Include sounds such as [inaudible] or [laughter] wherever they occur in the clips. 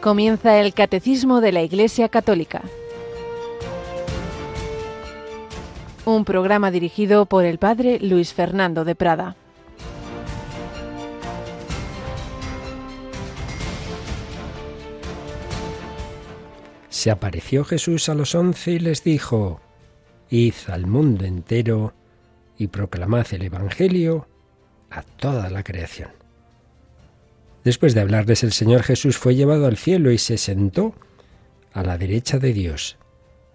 Comienza el Catecismo de la Iglesia Católica. Un programa dirigido por el Padre Luis Fernando de Prada. Se apareció Jesús a los once y les dijo, Id al mundo entero y proclamad el Evangelio a toda la creación. Después de hablarles el Señor Jesús fue llevado al cielo y se sentó a la derecha de Dios.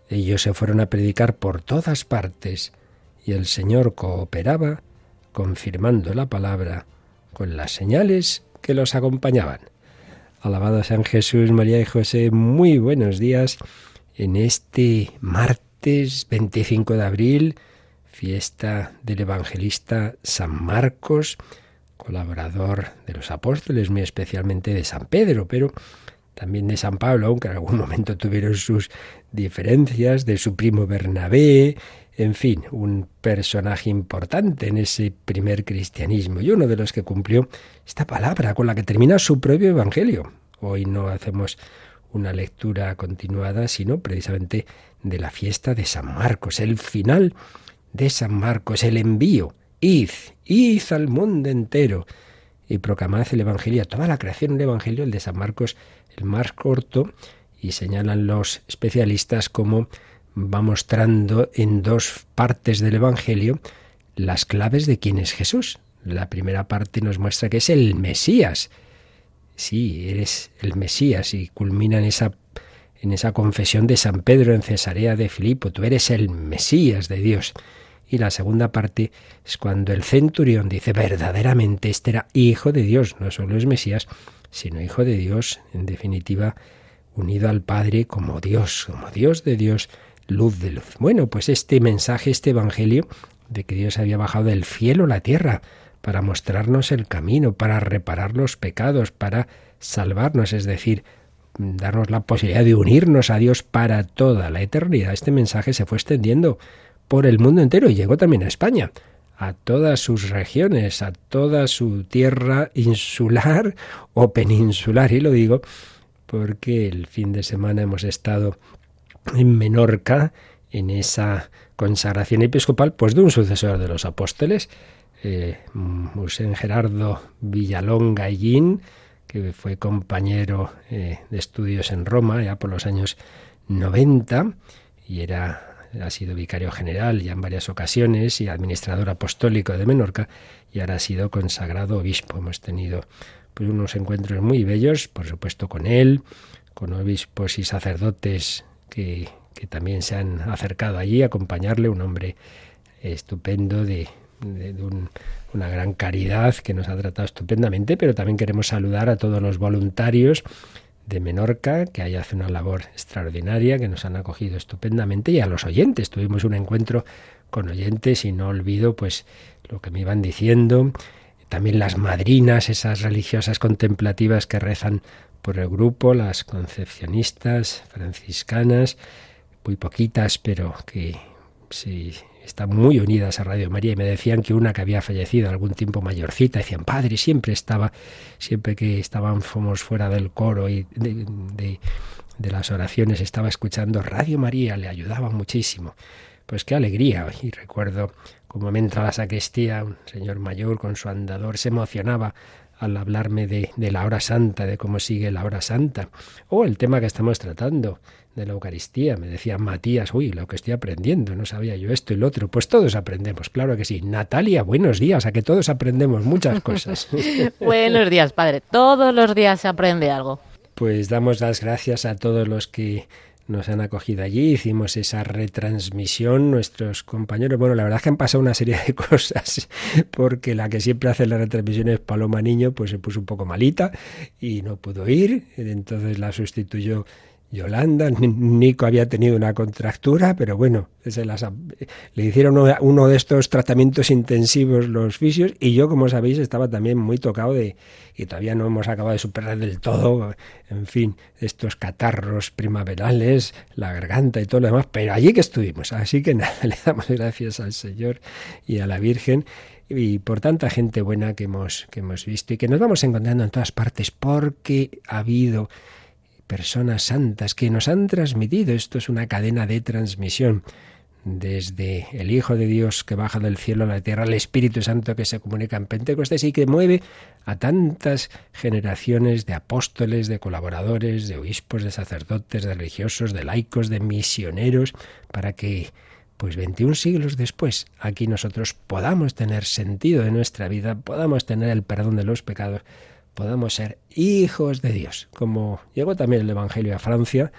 Ellos se fueron a predicar por todas partes y el Señor cooperaba confirmando la palabra con las señales que los acompañaban. Alabado San Jesús, María y José, muy buenos días en este martes 25 de abril, fiesta del evangelista San Marcos colaborador de los apóstoles, muy especialmente de San Pedro, pero también de San Pablo, aunque en algún [laughs] momento tuvieron sus diferencias, de su primo Bernabé, en fin, un personaje importante en ese primer cristianismo y uno de los que cumplió esta palabra con la que termina su propio evangelio. Hoy no hacemos una lectura continuada, sino precisamente de la fiesta de San Marcos, el final de San Marcos, el envío Id, id al mundo entero y proclamad el Evangelio toda la creación, un Evangelio, el de San Marcos, el más corto, y señalan los especialistas como va mostrando en dos partes del Evangelio las claves de quién es Jesús. La primera parte nos muestra que es el Mesías. Sí, eres el Mesías y culmina en esa, en esa confesión de San Pedro en Cesarea de Filipo. Tú eres el Mesías de Dios. Y la segunda parte es cuando el centurión dice verdaderamente este era hijo de Dios, no solo es Mesías, sino hijo de Dios, en definitiva, unido al Padre como Dios, como Dios de Dios, luz de luz. Bueno, pues este mensaje, este Evangelio de que Dios había bajado del cielo a la tierra para mostrarnos el camino, para reparar los pecados, para salvarnos, es decir, darnos la posibilidad de unirnos a Dios para toda la eternidad. Este mensaje se fue extendiendo por el mundo entero y llegó también a España, a todas sus regiones, a toda su tierra insular o peninsular. Y lo digo porque el fin de semana hemos estado en Menorca, en esa consagración episcopal, pues de un sucesor de los apóstoles, eh, Gerardo Villalón Gallín, que fue compañero eh, de estudios en Roma ya por los años 90 y era ha sido vicario general ya en varias ocasiones y administrador apostólico de Menorca y ahora ha sido consagrado obispo. Hemos tenido pues, unos encuentros muy bellos, por supuesto con él, con obispos y sacerdotes que, que también se han acercado allí a acompañarle, un hombre estupendo de, una gran caridad que nos ha tratado estupendamente, pero también queremos saludar a todos los voluntarios de Menorca, que ahí hace una labor extraordinaria, que nos han acogido estupendamente, y a los oyentes. Tuvimos un encuentro con oyentes y no olvido pues lo que me iban diciendo. También las madrinas, esas religiosas contemplativas que rezan por el grupo, las concepcionistas franciscanas, muy poquitas, pero que sí están muy unidas a Radio María y me decían que una que había fallecido algún tiempo mayorcita, decían, padre, siempre estaba, siempre que estábamos fuera del coro y de, de, las oraciones, estaba escuchando Radio María, le ayudaba muchísimo. Pues qué alegría. Y recuerdo como me entra la sacristía, un señor mayor con su andador se emocionaba al hablarme de, de, la hora santa, de cómo sigue la hora santa, o el tema que estamos tratando, de la Eucaristía. Me decía Matías, uy, lo que estoy aprendiendo, no sabía yo esto y lo otro. Pues todos aprendemos, claro que sí. Natalia, buenos días, a que todos aprendemos muchas cosas. [laughs] buenos días, padre. Todos los días se aprende algo. Pues damos las gracias a todos los que nos han acogido allí, hicimos esa retransmisión, nuestros compañeros, bueno, la verdad es que han pasado una serie de [laughs] cosas, porque la que siempre hace la retransmisión es Paloma Niño, pues se puso un poco malita y no pudo ir, entonces la sustituyó Yolanda, Nico había tenido una contractura, pero bueno, le hicieron uno de estos tratamientos intensivos los fisios y yo, como sabéis, estaba también muy tocado de, y todavía no hemos acabado de superar del todo, en fin, estos catarros primaverales, la garganta y todo lo demás, pero allí que estuvimos, así que nada, [laughs] le damos gracias al Señor y a la Virgen y por tanta gente buena que hemos, que hemos visto y que nos vamos encontrando en todas partes porque ha habido personas santas que nos han transmitido. Esto es una cadena de transmisión desde el Hijo de Dios que baja del cielo a la tierra, el Espíritu Santo que se comunica en Pentecostés y que mueve a tantas generaciones de apóstoles, de colaboradores, de obispos, de sacerdotes, de religiosos, de laicos, de misioneros, para que, pues 21 siglos después, aquí nosotros podamos tener sentido de nuestra vida, podamos tener el perdón de los pecados, podamos ser hijos de Dios. Como llegó también el Evangelio a Francia,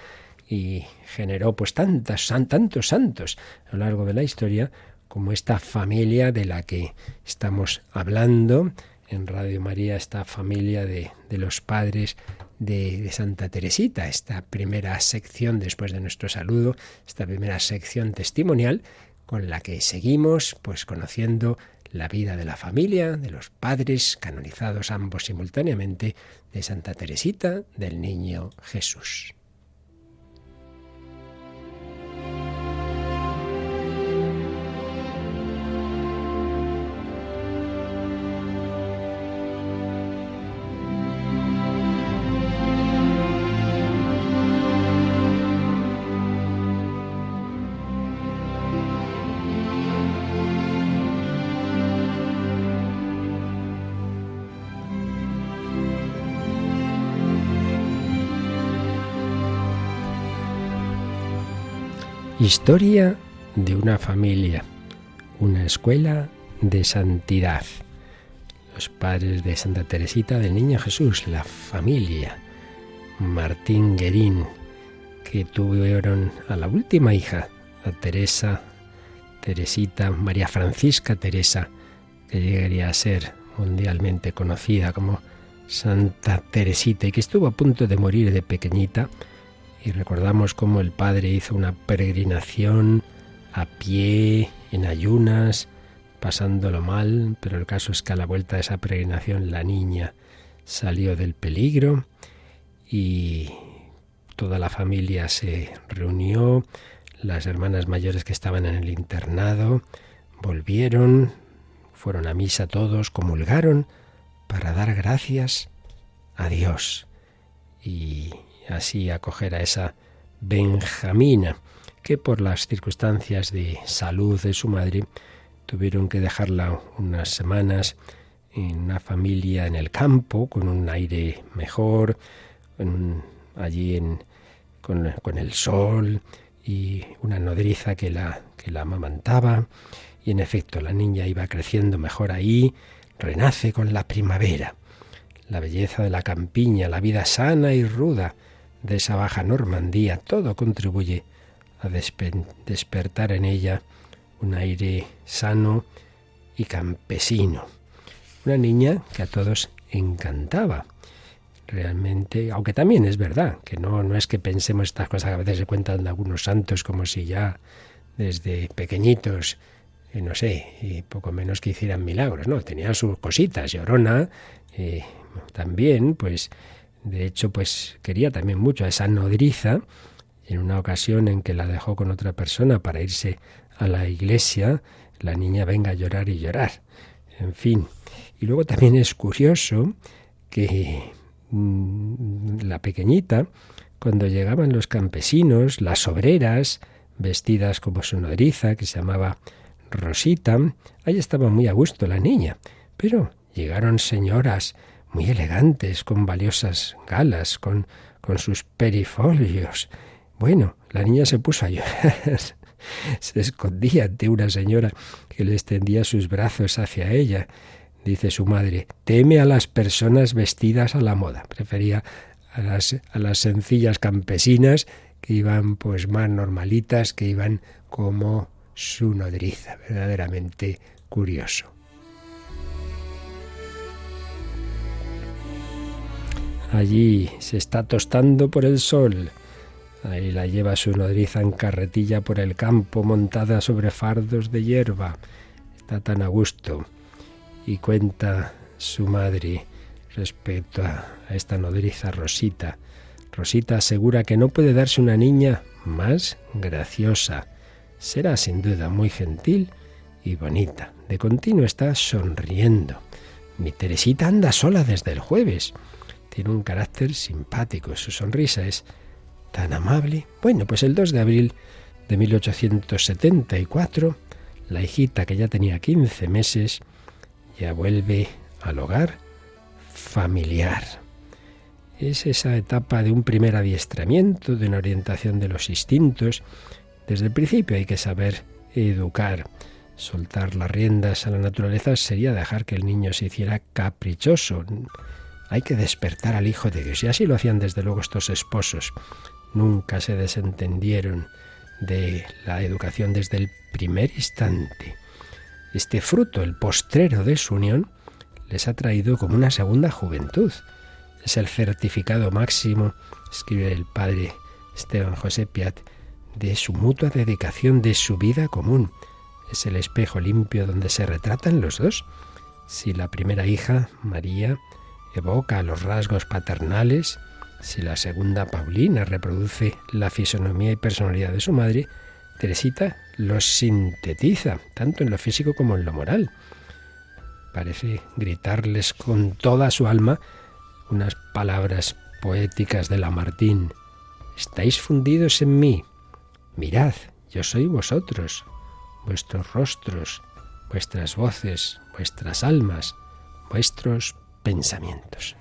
y generó pues tantos santos a lo largo de la historia como esta familia de la que estamos hablando en Radio María, esta familia de, de los padres de, de, Santa Teresita, esta primera sección después de nuestro saludo, esta primera sección testimonial con la que seguimos pues conociendo la vida de la familia, de los padres canonizados ambos simultáneamente, de Santa Teresita, del Niño Jesús. Historia de una familia, una escuela de santidad. Los padres de Santa Teresita del Niño Jesús, la familia. Martín Guerín, que tuvieron a la última hija, a Teresa, Teresita, María Francisca Teresa, que llegaría a ser mundialmente conocida como Santa Teresita y que estuvo a punto de morir de pequeñita y recordamos cómo el padre hizo una peregrinación a pie, en ayunas, pasándolo mal, pero el caso es que a la vuelta de esa peregrinación la niña salió del peligro y toda la familia se reunió, las hermanas mayores que estaban en el internado volvieron, fueron a misa todos, comulgaron para dar gracias a Dios. Y así acoger a esa Benjamina, que por las circunstancias de salud de su madre tuvieron que dejarla unas semanas en una familia en el campo, con un aire mejor, allí en, con, con, el sol y una nodriza que la, que la amamantaba. Y en efecto, la niña iba creciendo mejor ahí, renace con la primavera. La belleza de la campiña, la vida sana y ruda, de esa baja Normandía, todo contribuye a despertar en ella un aire sano y campesino. Una niña que a todos encantaba. Realmente, aunque también es verdad, que no, no es que pensemos estas cosas que a veces se cuentan de algunos santos como si ya desde pequeñitos, eh, no sé, y poco menos que hicieran milagros, no, tenían sus cositas, llorona, eh, también, pues de hecho, pues quería también mucho a esa nodriza. En una ocasión en que la dejó con otra persona para irse a la iglesia, la niña venga a llorar y llorar. En fin. Y luego también es curioso que mm, la pequeñita, cuando llegaban los campesinos, las obreras, vestidas como su nodriza, que se llamaba Rosita, ahí estaba muy a gusto la niña. Pero llegaron señoras muy elegantes, con valiosas galas, con, con sus perifolios. Bueno, la niña se puso a llorar. [laughs] se escondía ante una señora que le extendía sus brazos hacia ella. Dice su madre, teme a las personas vestidas a la moda. Prefería a las, a las sencillas campesinas que iban pues más normalitas, que iban como su nodriza. Verdaderamente curioso. Allí se está tostando por el sol. Ahí la lleva su nodriza en carretilla por el campo, montada sobre fardos de hierba. Está tan a gusto. Y cuenta su madre respecto a, esta nodriza Rosita. Rosita asegura que no puede darse una niña más graciosa. Será sin duda muy gentil y bonita. De continuo está sonriendo. Mi Teresita anda sola desde el jueves. Tiene un carácter simpático, su sonrisa es tan amable. Bueno, pues el 2 de abril de 1874, la hijita que ya tenía 15 meses ya vuelve al hogar familiar. Es esa etapa de un primer adiestramiento, de una orientación de los instintos. Desde el principio hay que saber educar. Soltar las riendas a la naturaleza sería dejar que el niño se hiciera caprichoso. Hay que despertar al Hijo de Dios. Y así lo hacían desde luego estos esposos. Nunca se desentendieron de la educación desde el primer instante. Este fruto, el postrero de su unión, les ha traído como una segunda juventud. Es el certificado máximo, escribe el padre Esteban José Piat, de su mutua dedicación, de su vida común. Es el espejo limpio donde se retratan los dos. Si la primera hija, María, evoca los rasgos paternales, si la segunda Paulina reproduce la fisonomía y personalidad de su madre, Teresita los sintetiza, tanto en lo físico como en lo moral. Parece gritarles con toda su alma unas palabras poéticas de Lamartine. Estáis fundidos en mí. Mirad, yo soy vosotros, vuestros rostros, vuestras voces, vuestras almas, vuestros pensamientos.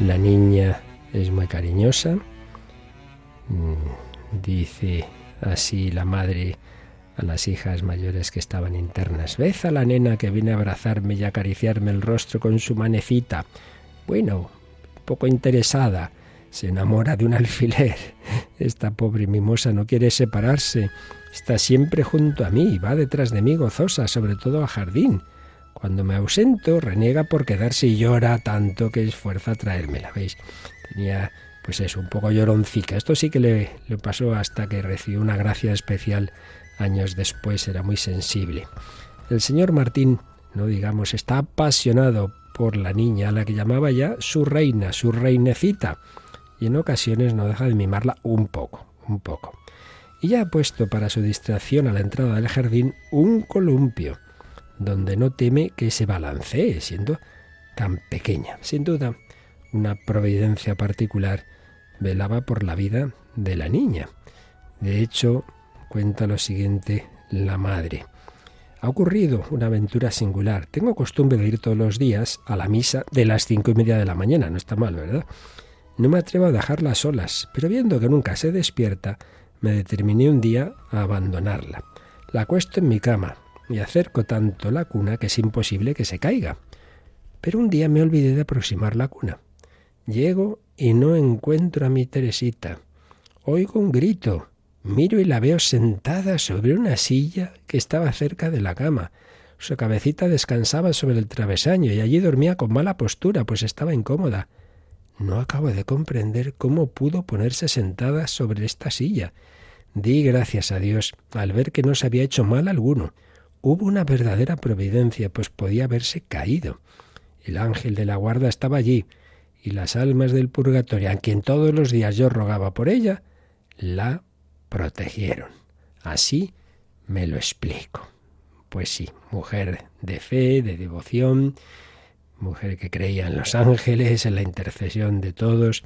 La niña es muy cariñosa. Mm, dice así la madre a las hijas mayores que estaban internas. Ved a la nena que viene a abrazarme y acariciarme el rostro con su manecita. Bueno, poco interesada, se enamora de un [laughs] alfiler. Esta pobre mimosa no quiere separarse. Está siempre junto a mí, va detrás de mí gozosa, sobre todo al jardín. Cuando me ausento, reniega por quedarse y llora tanto que esfuerza traérmela, ¿veis? Tenía, pues eso, un poco lloroncica. Esto sí que le, le pasó hasta que recibió una gracia especial años después, era muy sensible. El señor Martín, no digamos, está apasionado por la niña a la que llamaba ya su reina, su reinecita, y en ocasiones no deja de mimarla un poco, un poco. Y ya ha puesto para su distracción a la entrada del jardín un columpio, donde no teme que se balancee, siendo tan pequeña. Sin duda, una providencia particular velaba por la vida de la niña. De hecho, cuenta lo siguiente la madre. Ha ocurrido una aventura singular. Tengo costumbre de ir todos los días a la misa de las cinco y media de la mañana. No está mal, ¿verdad? No me atrevo a dejarla solas, pero viendo que nunca se despierta, me determiné un día a abandonarla. La acuesto en mi cama y acerco tanto la cuna que es imposible que se caiga. Pero un día me olvidé de aproximar la cuna. Llego y no encuentro a mi Teresita. Oigo un grito. Miro y la veo sentada sobre una silla que estaba cerca de la cama. Su cabecita descansaba sobre el travesaño y allí dormía con mala postura, pues estaba incómoda. No acabo de comprender cómo pudo ponerse sentada sobre esta silla. Di gracias a Dios al ver que no se había hecho mal alguno. Hubo una verdadera providencia, pues podía haberse caído. El ángel de la guarda estaba allí, y las almas del purgatorio, a quien todos los días yo rogaba por ella, la protegieron. Así me lo explico. Pues sí, mujer de fe, de devoción, mujer que creía en los ángeles, en la intercesión de todos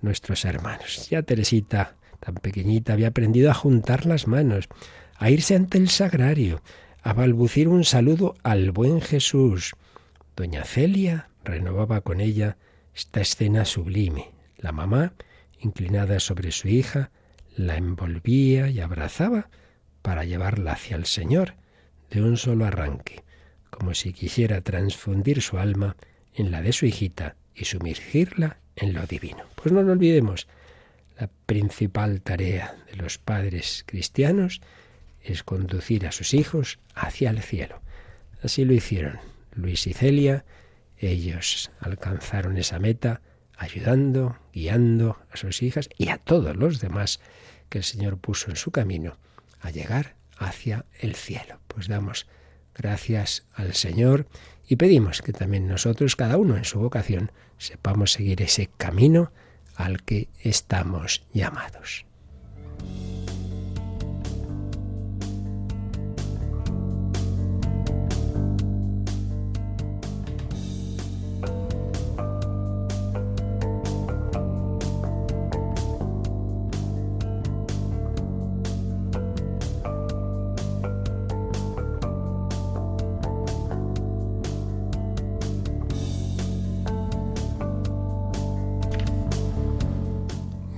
nuestros hermanos. Ya Teresita, tan pequeñita, había aprendido a juntar las manos, a irse ante el sagrario, a balbucir un saludo al buen Jesús. Doña Celia renovaba con ella esta escena sublime. La mamá, inclinada sobre su hija, la envolvía y abrazaba para llevarla hacia el Señor de un solo arranque, como si quisiera transfundir su alma en la de su hijita y sumergirla en lo divino. Pues no lo olvidemos, la principal tarea de los padres cristianos es conducir a sus hijos hacia el cielo. Así lo hicieron Luis y Celia, ellos alcanzaron esa meta ayudando, guiando a sus hijas y a todos los demás que el Señor puso en su camino a llegar hacia el cielo. Pues damos gracias al Señor y pedimos que también nosotros, cada uno en su vocación, sepamos seguir ese camino al que estamos llamados.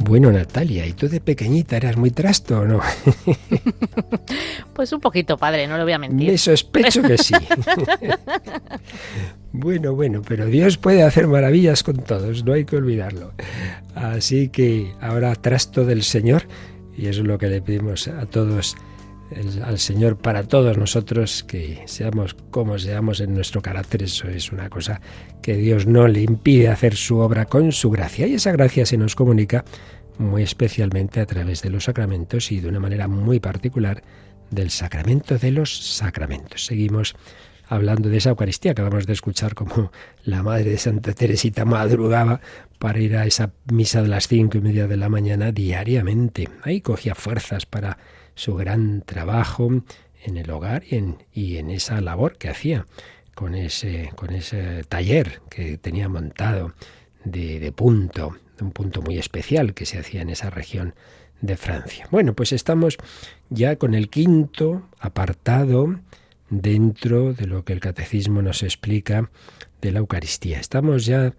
Bueno, Natalia, ¿y tú de pequeñita eras muy trasto o no? [laughs] pues un poquito, padre, no lo voy a mentir. Me sospecho que sí. [laughs] bueno, bueno, pero Dios puede hacer maravillas con todos, no hay que olvidarlo. Así que ahora trasto del Señor, y eso es lo que le pedimos a todos al Señor para todos nosotros, que seamos como seamos en nuestro carácter, eso es una cosa que Dios no le impide hacer su obra con su gracia. Y esa gracia se nos comunica muy especialmente a través de los sacramentos y de una manera muy particular del sacramento de los sacramentos. Seguimos hablando de esa Eucaristía. Acabamos de escuchar como la madre de Santa Teresita madrugaba para ir a esa misa de las cinco y media de la mañana diariamente. Ahí cogía fuerzas para su gran trabajo en el hogar y en, esa labor que hacía con ese, con ese taller que tenía montado de punto un punto muy especial que se hacía en esa región de Francia. Bueno, pues estamos ya con el quinto apartado dentro de lo que el catecismo nos explica de la Eucaristía. Estamos ya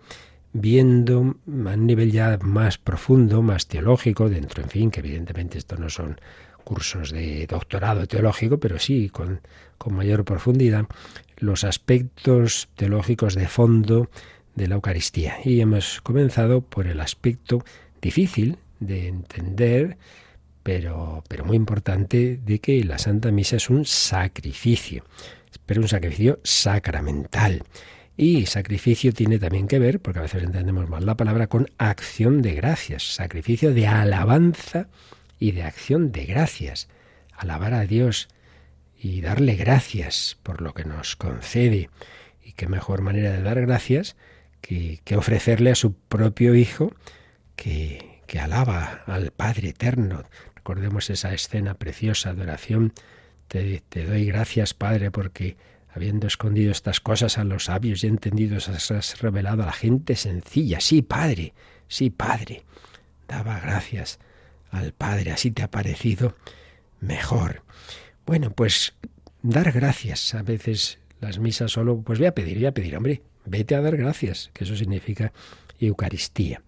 viendo a un nivel ya más profundo, más teológico, dentro, en fin, que evidentemente esto no son cursos de doctorado teológico, pero sí con, con mayor profundidad, los aspectos teológicos de fondo de la Eucaristía. Y hemos comenzado por el aspecto difícil de entender, pero, pero muy importante, de que la Santa Misa es un sacrificio, pero un sacrificio sacramental. Y sacrificio tiene también que ver, porque a veces entendemos mal la palabra, con acción de gracias, sacrificio de alabanza y de acción de gracias. Alabar a Dios y darle gracias por lo que nos concede. Y qué mejor manera de dar gracias que, ofrecerle a su propio Hijo que, que alaba al Padre Eterno. Recordemos esa escena preciosa de oración. Te, te, doy gracias, Padre, porque habiendo escondido estas cosas a los sabios y entendidos, has revelado a la gente sencilla. Sí, Padre, sí, Padre. Daba gracias al Padre, así te ha parecido mejor. Bueno, pues dar gracias. A veces las misas solo, pues voy a pedir, voy a pedir, hombre, Vete a dar gracias, que eso significa Eucaristía.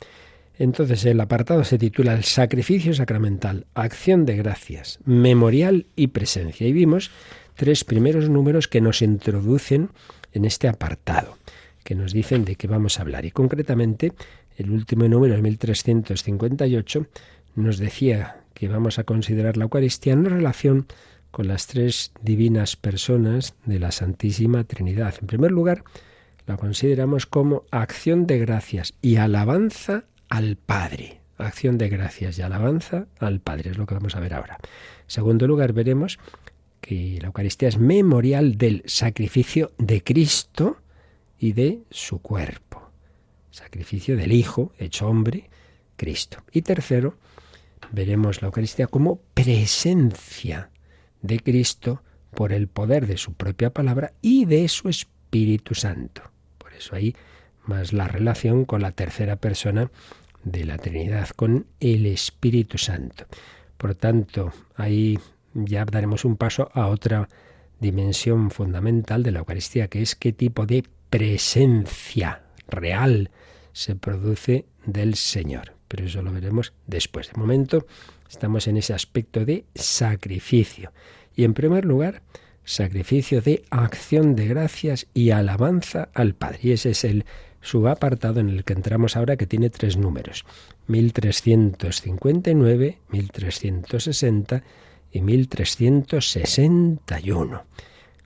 Entonces el apartado se titula El sacrificio sacramental, acción de gracias, memorial y presencia. Y vimos tres primeros números que nos introducen en este apartado, que nos dicen de qué vamos a hablar. Y concretamente, el último número, el 1358, nos decía que vamos a considerar la Eucaristía en relación con las tres divinas personas de la Santísima Trinidad. En primer lugar, la consideramos como acción de gracias y alabanza al Padre. Acción de gracias y alabanza al Padre, es lo que vamos a ver ahora. En segundo lugar, veremos que la Eucaristía es memorial del sacrificio de Cristo y de su cuerpo. Sacrificio del Hijo, hecho hombre, Cristo. Y tercero, veremos la Eucaristía como presencia de Cristo por el poder de su propia palabra y de su Espíritu Santo. Eso ahí más la relación con la tercera persona de la Trinidad, con el Espíritu Santo. Por tanto, ahí ya daremos un paso a otra dimensión fundamental de la Eucaristía, que es qué tipo de presencia real se produce del Señor. Pero eso lo veremos después. De momento estamos en ese aspecto de sacrificio. Y en primer lugar, sacrificio de acción de gracias y alabanza al Padre. Y ese es el subapartado en el que entramos ahora, que tiene tres números, 1359, 1360 y 1361.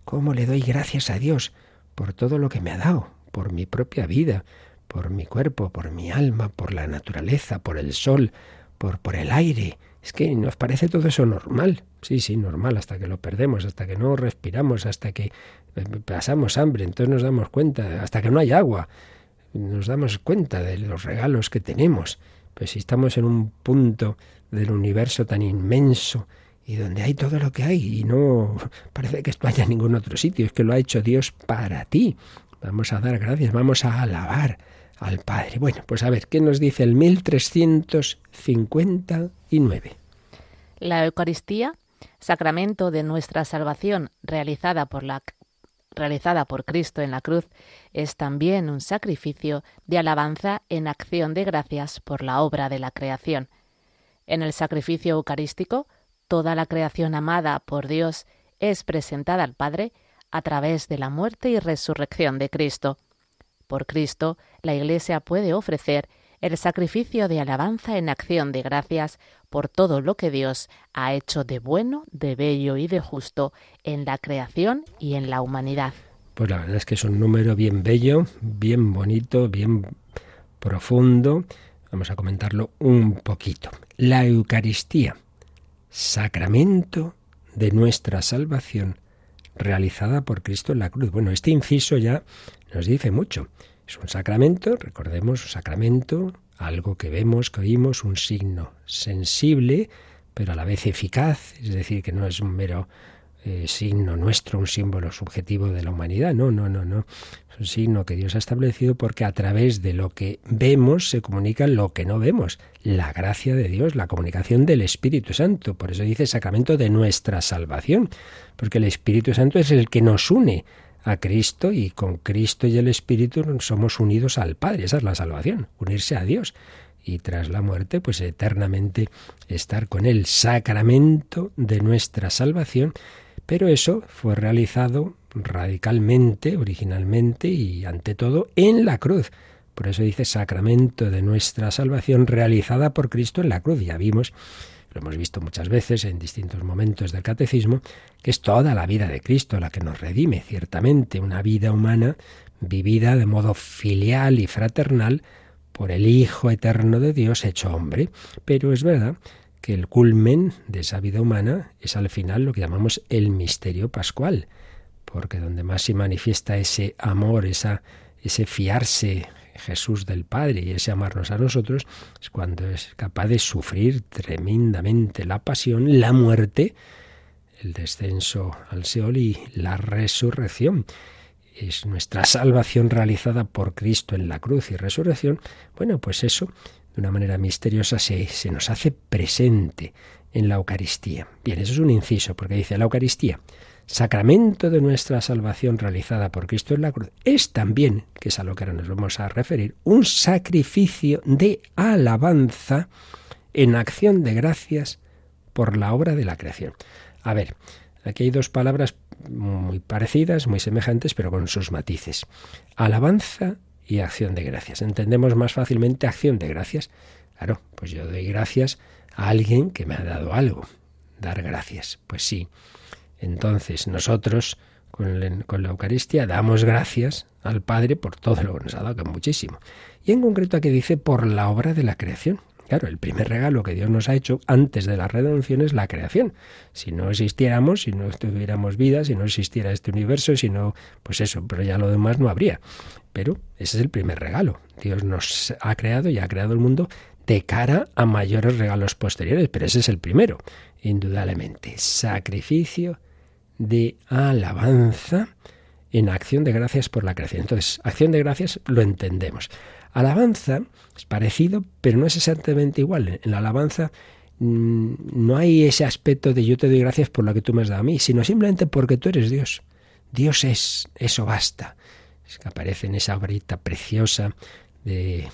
¿Cómo le doy gracias a Dios por todo lo que me ha dado, por mi propia vida, por mi cuerpo, por mi alma, por la naturaleza, por el sol, por, por el aire? Es que nos parece todo eso normal. Sí, sí, normal, hasta que lo perdemos, hasta que no respiramos, hasta que eh, pasamos hambre, entonces nos damos cuenta, hasta que no hay agua, nos damos cuenta de los regalos que tenemos. Pues si estamos en un punto del universo tan inmenso y donde hay todo lo que hay y no [laughs] parece que esto haya en ningún otro sitio, es que lo ha hecho Dios para ti. Vamos a dar gracias, vamos a alabar al Padre. Bueno, pues a ver, ¿qué nos dice el 1359? La Eucaristía, sacramento de nuestra salvación realizada por la realizada por Cristo en la cruz, es también un sacrificio de alabanza en acción de gracias por la obra de la creación. En el sacrificio eucarístico, toda la creación amada por Dios es presentada al Padre a través de la muerte y resurrección de Cristo. Por Cristo, la Iglesia puede ofrecer el sacrificio de alabanza en acción de gracias por todo lo que Dios ha hecho de bueno, de bello y de justo en la creación y en la humanidad. Pues la verdad es que es un número bien bello, bien bonito, bien profundo. Vamos a comentarlo un poquito. La Eucaristía, sacramento de nuestra salvación, realizada por Cristo en la cruz. Bueno, este inciso ya nos dice mucho. Es un sacramento, recordemos, un sacramento, algo que vemos, que oímos, un signo sensible, pero a la vez eficaz, es decir, que no es un mero eh, signo nuestro, un símbolo subjetivo de la humanidad. No, no, no, no. Es un signo que Dios ha establecido porque a través de lo que vemos se comunica lo que no vemos. La gracia de Dios, la comunicación del Espíritu Santo. Por eso dice sacramento de nuestra salvación. Porque el Espíritu Santo es el que nos une a Cristo y con Cristo y el Espíritu somos unidos al Padre. Esa es la salvación, unirse a Dios. Y tras la muerte, pues eternamente estar con Él. Sacramento de nuestra salvación pero eso fue realizado radicalmente, originalmente y ante todo en la cruz. Por eso dice sacramento de nuestra salvación realizada por Cristo en la cruz. Ya vimos, lo hemos visto muchas veces en distintos momentos del catecismo, que es toda la vida de Cristo la que nos redime, ciertamente, una vida humana vivida de modo filial y fraternal por el Hijo eterno de Dios hecho hombre. Pero es verdad que el culmen de esa vida humana es al final lo que llamamos el misterio pascual, porque donde más se manifiesta ese amor, esa, ese fiarse Jesús del Padre y ese amarnos a nosotros, es cuando es capaz de sufrir tremendamente la pasión, la muerte, el descenso al Seol y la resurrección. Es nuestra salvación realizada por Cristo en la cruz y resurrección. Bueno, pues eso de una manera misteriosa se, nos hace presente en la Eucaristía. Bien, eso es un inciso, porque dice la Eucaristía, sacramento de nuestra salvación realizada por Cristo en la cruz, es también, que es a lo que ahora nos vamos a referir, un sacrificio de alabanza en acción de gracias por la obra de la creación. A ver, aquí hay dos palabras muy parecidas, muy semejantes, pero con sus matices. Alabanza y acción de gracias. Entendemos más fácilmente acción de gracias. Claro, pues yo doy gracias a alguien que me ha dado algo. Dar gracias. Pues sí. Entonces nosotros con, la Eucaristía damos gracias al Padre por todo lo que nos ha dado, que es muchísimo. Y en concreto aquí dice por la obra de la creación. Claro, el primer regalo que Dios nos ha hecho antes de la redención es la creación. Si no existiéramos, si no tuviéramos vida, si no existiera este universo, si no, pues eso, pero ya lo demás no habría. Pero ese es el primer regalo. Dios nos ha creado y ha creado el mundo de cara a mayores regalos posteriores, pero ese es el primero, indudablemente. Sacrificio de alabanza en acción de gracias por la creación. Entonces, acción de gracias lo entendemos. Alabanza es parecido, pero no es exactamente igual. En la alabanza mm, no hay ese aspecto de yo te doy gracias por lo que tú me has dado a mí, sino simplemente porque tú eres Dios. Dios es, eso basta. Es que aparece en esa obrita preciosa de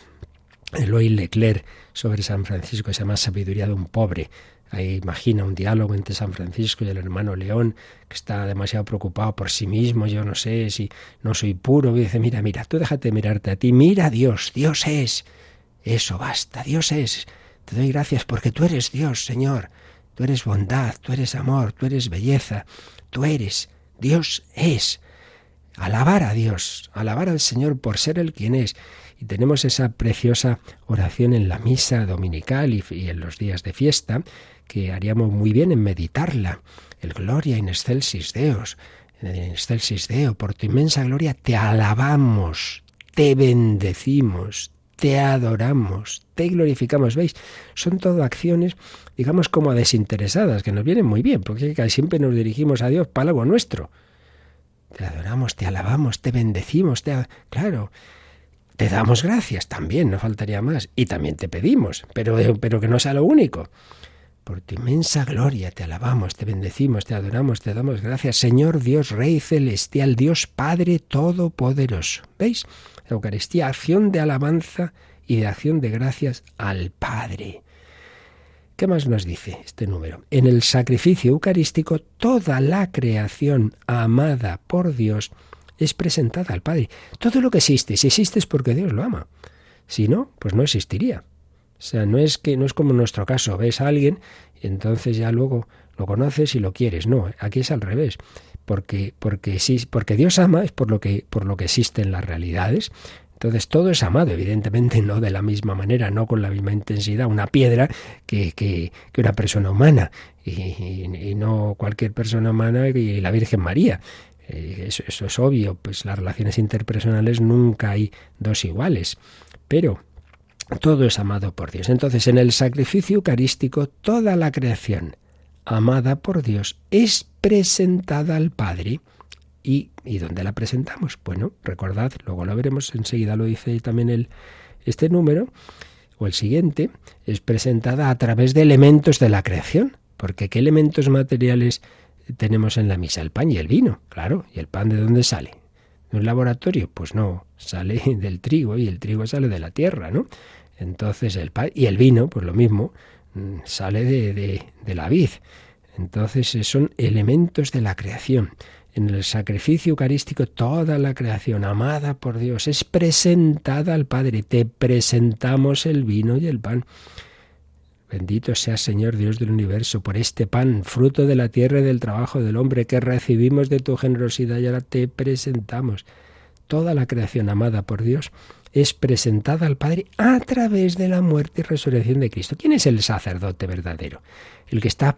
Eloy Leclerc sobre San Francisco, que se llama Sabiduría de un pobre. Ahí imagina un diálogo entre San Francisco y el hermano León, que está demasiado preocupado por sí mismo, yo no sé si no soy puro, y dice, mira, mira, tú déjate mirarte a ti, mira Dios, Dios es. Eso basta, Dios es. Te doy gracias porque tú eres Dios, Señor. Tú eres bondad, tú eres amor, tú eres belleza, tú eres. Dios es. Alabar a Dios, alabar al Señor por ser el quien es. Y tenemos esa preciosa oración en la misa dominical y, en los días de fiesta, que haríamos muy bien en meditarla. El Gloria in excelsis Deus, in excelsis Deo, por tu inmensa gloria te alabamos, te bendecimos, te adoramos, te glorificamos. ¿Veis? Son todo acciones, digamos, como desinteresadas, que nos vienen muy bien, porque siempre nos dirigimos a Dios para algo nuestro. Te adoramos, te alabamos, te bendecimos, te... Claro, te damos gracias también, no faltaría más. Y también te pedimos, pero, pero que no sea lo único. Por tu inmensa gloria te alabamos, te bendecimos, te adoramos, te damos gracias, Señor Dios Rey Celestial, Dios Padre Todopoderoso. ¿Veis? Eucaristía, acción de alabanza y de acción de gracias al Padre. ¿Qué más nos dice este número? En el sacrificio eucarístico toda la creación amada por Dios es presentada al Padre. Todo lo que existe, si existe es porque Dios lo ama. Si no, pues no existiría. O sea, no es que no es como en nuestro caso, ves a alguien y entonces ya luego lo conoces y lo quieres. No, aquí es al revés. Porque, porque, porque Dios ama es por lo que, por lo que existen las realidades. Entonces todo es amado, evidentemente no de la misma manera, no con la misma intensidad, una piedra que, que, una persona humana, y, no cualquier persona humana y la Virgen María. Eh, eso es obvio, pues las relaciones interpersonales nunca hay dos iguales. Pero todo es amado por Dios. Entonces, en el sacrificio eucarístico, toda la creación amada por Dios es presentada al Padre. ¿Y, ¿Y dónde la presentamos? Bueno, recordad, luego lo veremos, enseguida lo dice también el, este número, o el siguiente, es presentada a través de elementos de la creación. Porque ¿qué elementos materiales tenemos en la misa? El pan y el vino, claro. ¿Y el pan de dónde sale? ¿De un laboratorio? Pues no, sale [laughs] del trigo y el trigo sale de la tierra, ¿no? Entonces el pan y el vino, pues lo mismo, mm, sale de, de, de la vid. Entonces eh, son elementos de la creación. En el sacrificio eucarístico toda la creación amada por Dios es presentada al Padre. Te presentamos el vino y el pan. Bendito sea Señor Dios del universo por este pan, fruto de la tierra y del trabajo del hombre que recibimos de tu generosidad y ahora te presentamos. Toda la creación amada por Dios es presentada al Padre a través de la muerte y resurrección de Cristo. ¿Quién es el sacerdote verdadero? El que está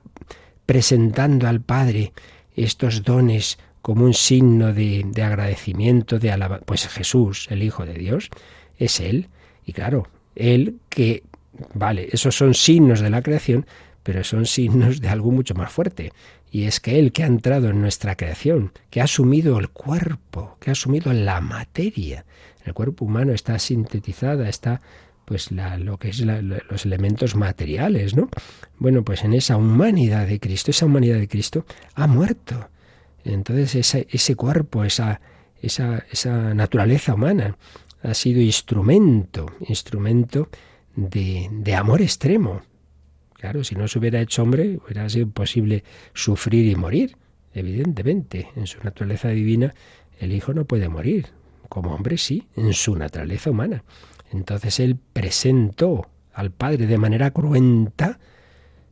presentando al Padre estos dones como un signo de, de agradecimiento, de alabanza. Pues Jesús, el Hijo de Dios, es Él. Y claro, Él que, vale, esos son signos de la creación, pero son signos de algo mucho más fuerte. Y es que Él que ha entrado en nuestra creación, que ha asumido el cuerpo, que ha asumido la materia, el cuerpo humano está sintetizada, está pues la, lo que es la, los elementos materiales, ¿no? Bueno, pues en esa humanidad de Cristo, esa humanidad de Cristo ha muerto. Entonces ese, ese cuerpo, esa, esa, esa naturaleza humana ha sido instrumento, instrumento de, de amor extremo. Claro, si no se hubiera hecho hombre, hubiera sido imposible sufrir y morir, evidentemente. En su naturaleza divina, el Hijo no puede morir, como hombre sí, en su naturaleza humana. Entonces él presentó al Padre de manera cruenta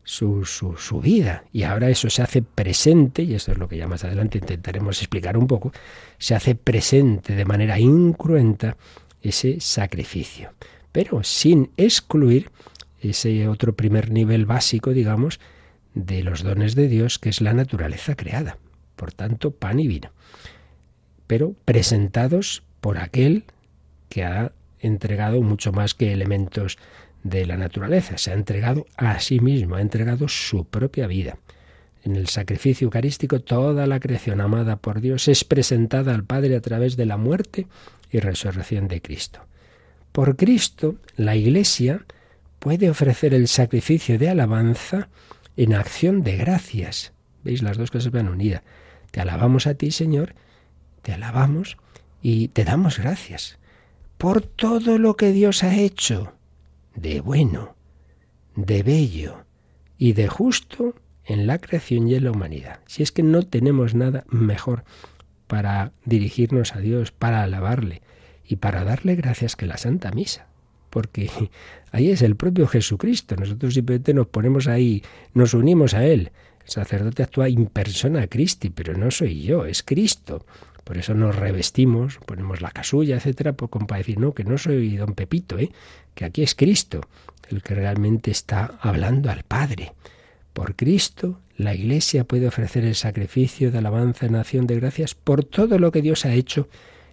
su, su, vida. Y ahora eso se hace presente, y esto es lo que ya más adelante intentaremos explicar un poco, se hace presente de manera incruenta ese sacrificio. Pero sin excluir ese otro primer nivel básico, digamos, de los dones de Dios, que es la naturaleza creada. Por tanto, pan y vino. Pero presentados por aquel que ha entregado mucho más que elementos de la naturaleza, se ha entregado a sí mismo, ha entregado su propia vida. En el sacrificio eucarístico toda la creación amada por Dios es presentada al Padre a través de la muerte y resurrección de Cristo. Por Cristo, la Iglesia puede ofrecer el sacrificio de alabanza en acción de gracias. ¿Veis? Las dos cosas van unidas. Te alabamos a ti, Señor, te alabamos y te damos gracias por todo lo que Dios ha hecho de bueno, de bello y de justo en la creación y en la humanidad. Si es que no tenemos nada mejor para dirigirnos a Dios, para alabarle y para darle gracias que la Santa Misa. Porque [laughs] ahí es el propio Jesucristo. Nosotros simplemente nos ponemos ahí, nos unimos a Él. El sacerdote actúa in persona Christi, pero no soy yo, es Cristo. Por eso nos revestimos, ponemos la casulla, etcétera, pues como para decir, no, que no soy don Pepito, ¿eh? que aquí es Cristo el que realmente está hablando al Padre. Por Cristo, la Iglesia puede ofrecer el sacrificio de alabanza en acción de gracias por todo lo que Dios ha hecho.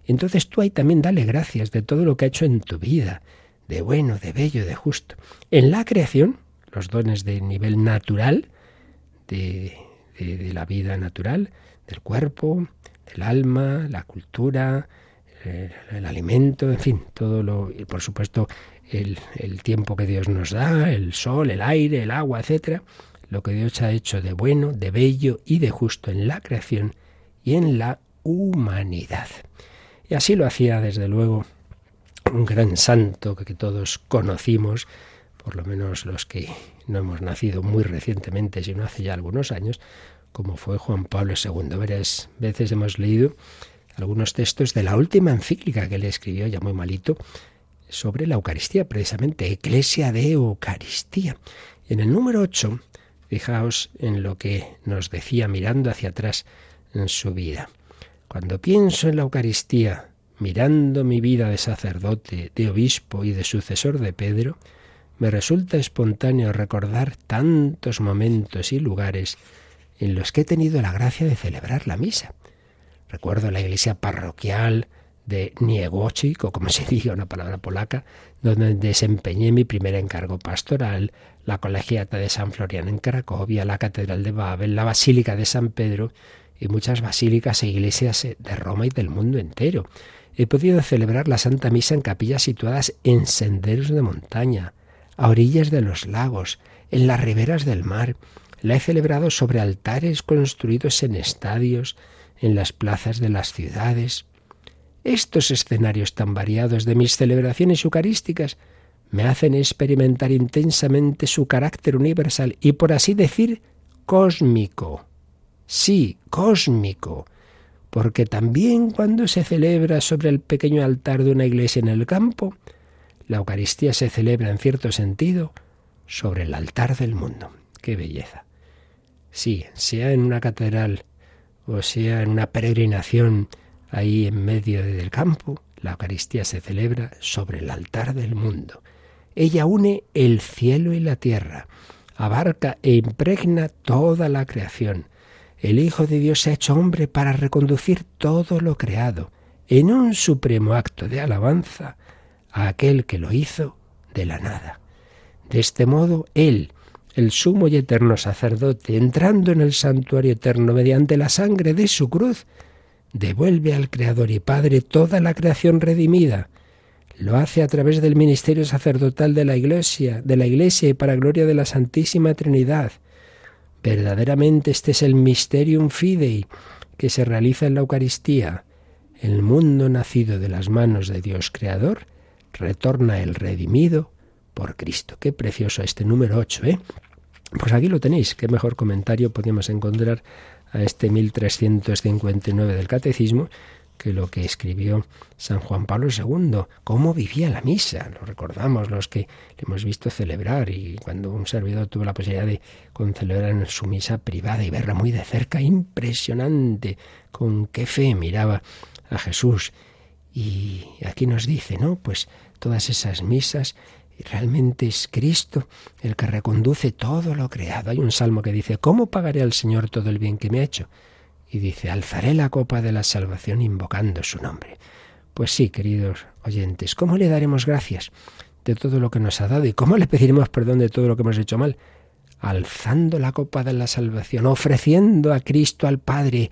Entonces tú ahí también dale gracias de todo lo que ha hecho en tu vida, de bueno, de bello, de justo. En la creación, los dones de nivel natural, de, de, la vida natural, del cuerpo, del alma, la cultura, el, el, alimento, en fin, todo lo, y por supuesto el, el, tiempo que Dios nos da, el sol, el aire, el agua, etcétera, lo que Dios ha hecho de bueno, de bello y de justo en la creación y en la humanidad. Y así lo hacía desde luego un gran santo que todos conocimos, por lo menos los que no hemos nacido muy recientemente, sino hace ya algunos años, como fue Juan Pablo II. Varias veces hemos leído algunos textos de la última encíclica que le escribió, ya muy malito, sobre la Eucaristía, precisamente, Eclesia de Eucaristía. En el número 8, fijaos en lo que nos decía mirando hacia atrás en su vida. Cuando pienso en la Eucaristía, mirando mi vida de sacerdote, de obispo y de sucesor de Pedro, me resulta espontáneo recordar tantos momentos y lugares en los que he tenido la gracia de celebrar la misa. Recuerdo la iglesia parroquial de Niegochik, o como se [laughs] diga una palabra polaca, donde desempeñé mi primer encargo pastoral, la colegiata de San Florian en Cracovia, la catedral de Babel, la basílica de San Pedro y muchas basílicas e iglesias de Roma y del mundo entero. He podido celebrar la Santa Misa en capillas situadas en senderos de montaña, a orillas de los lagos, en las riberas del mar. La he celebrado sobre altares construidos en estadios, en las plazas de las ciudades. Estos escenarios tan variados de mis celebraciones eucarísticas me hacen experimentar intensamente su carácter universal y, por así decir, cósmico. Sí, cósmico porque también cuando se celebra sobre el pequeño altar de una iglesia en el campo, la Eucaristía se celebra en cierto sentido sobre el altar del mundo. ¡Qué belleza! Sí, sea en una catedral o sea en una peregrinación ahí en medio del campo, la Eucaristía se celebra sobre el altar del mundo. Ella une el cielo y la tierra, abarca e impregna toda la creación, el Hijo de Dios se ha hecho hombre para reconducir todo lo creado en un supremo acto de alabanza a aquel que lo hizo de la nada. De este modo, Él, el sumo y eterno sacerdote, entrando en el santuario eterno mediante la sangre de su cruz, devuelve al Creador y Padre toda la creación redimida. Lo hace a través del ministerio sacerdotal de la Iglesia, de la Iglesia y para gloria de la Santísima Trinidad. Verdaderamente este es el mysterium fidei que se realiza en la Eucaristía. El mundo nacido de las manos de Dios Creador retorna el redimido por Cristo. Qué precioso este número 8, ¿eh? Pues aquí lo tenéis. Qué mejor comentario podíamos encontrar a este 1359 del Catecismo que lo que escribió San Juan Pablo II, cómo vivía la misa, lo recordamos los que le hemos visto celebrar y cuando un servidor tuvo la posibilidad de celebrar en su misa privada y verla muy de cerca, impresionante, con qué fe miraba a Jesús. Y aquí nos dice, ¿no? Pues todas esas misas realmente es Cristo el que reconduce todo lo creado. Hay un salmo que dice, ¿cómo pagaré al Señor todo el bien que me ha hecho? y dice, alzaré la copa de la salvación invocando su nombre. Pues sí, queridos oyentes, ¿cómo le daremos gracias de todo lo que nos ha dado y cómo le pediremos perdón de todo lo que hemos hecho mal? Alzando la copa de la salvación, ofreciendo a Cristo al Padre.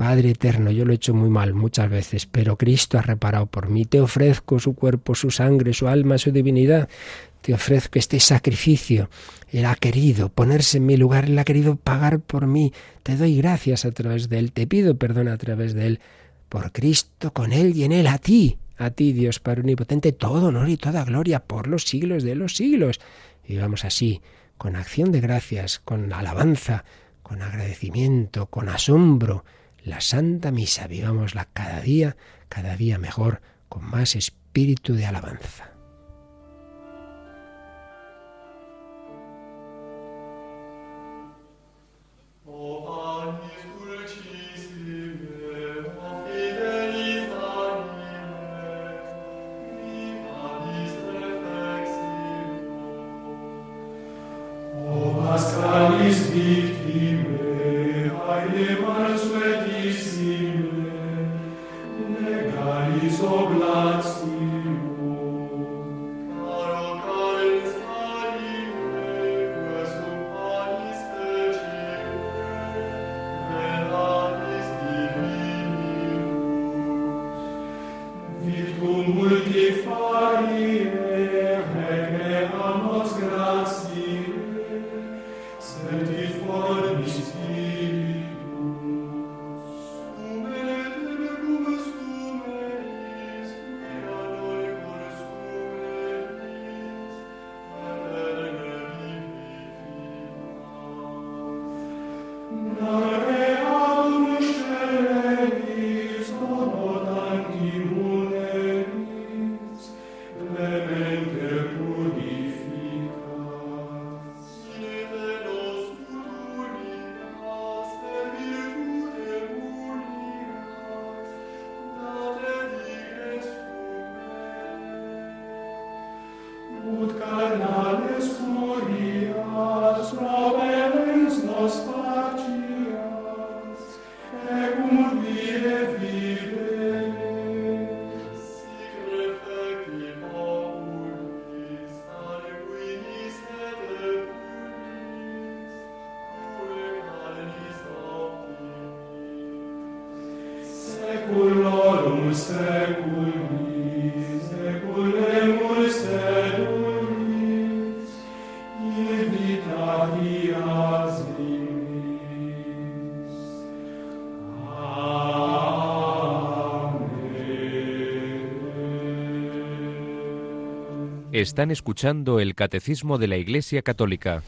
Padre eterno, yo lo he hecho muy mal muchas veces, pero Cristo ha reparado por mí. Te ofrezco su cuerpo, su sangre, su alma, su divinidad. Te ofrezco este sacrificio. Él ha querido ponerse en mi lugar, Él ha querido pagar por mí. Te doy gracias a través de Él, te pido perdón a través de Él. Por Cristo, con Él y en Él, a ti, a ti, Dios Padre Omnipotente, todo honor y toda gloria por los siglos de los siglos. Y vamos así, con acción de gracias, con alabanza, con agradecimiento, con asombro, la Santa Misa, vivámosla cada día, cada día mejor, con más espíritu de alabanza. Están escuchando el Catecismo de la Iglesia Católica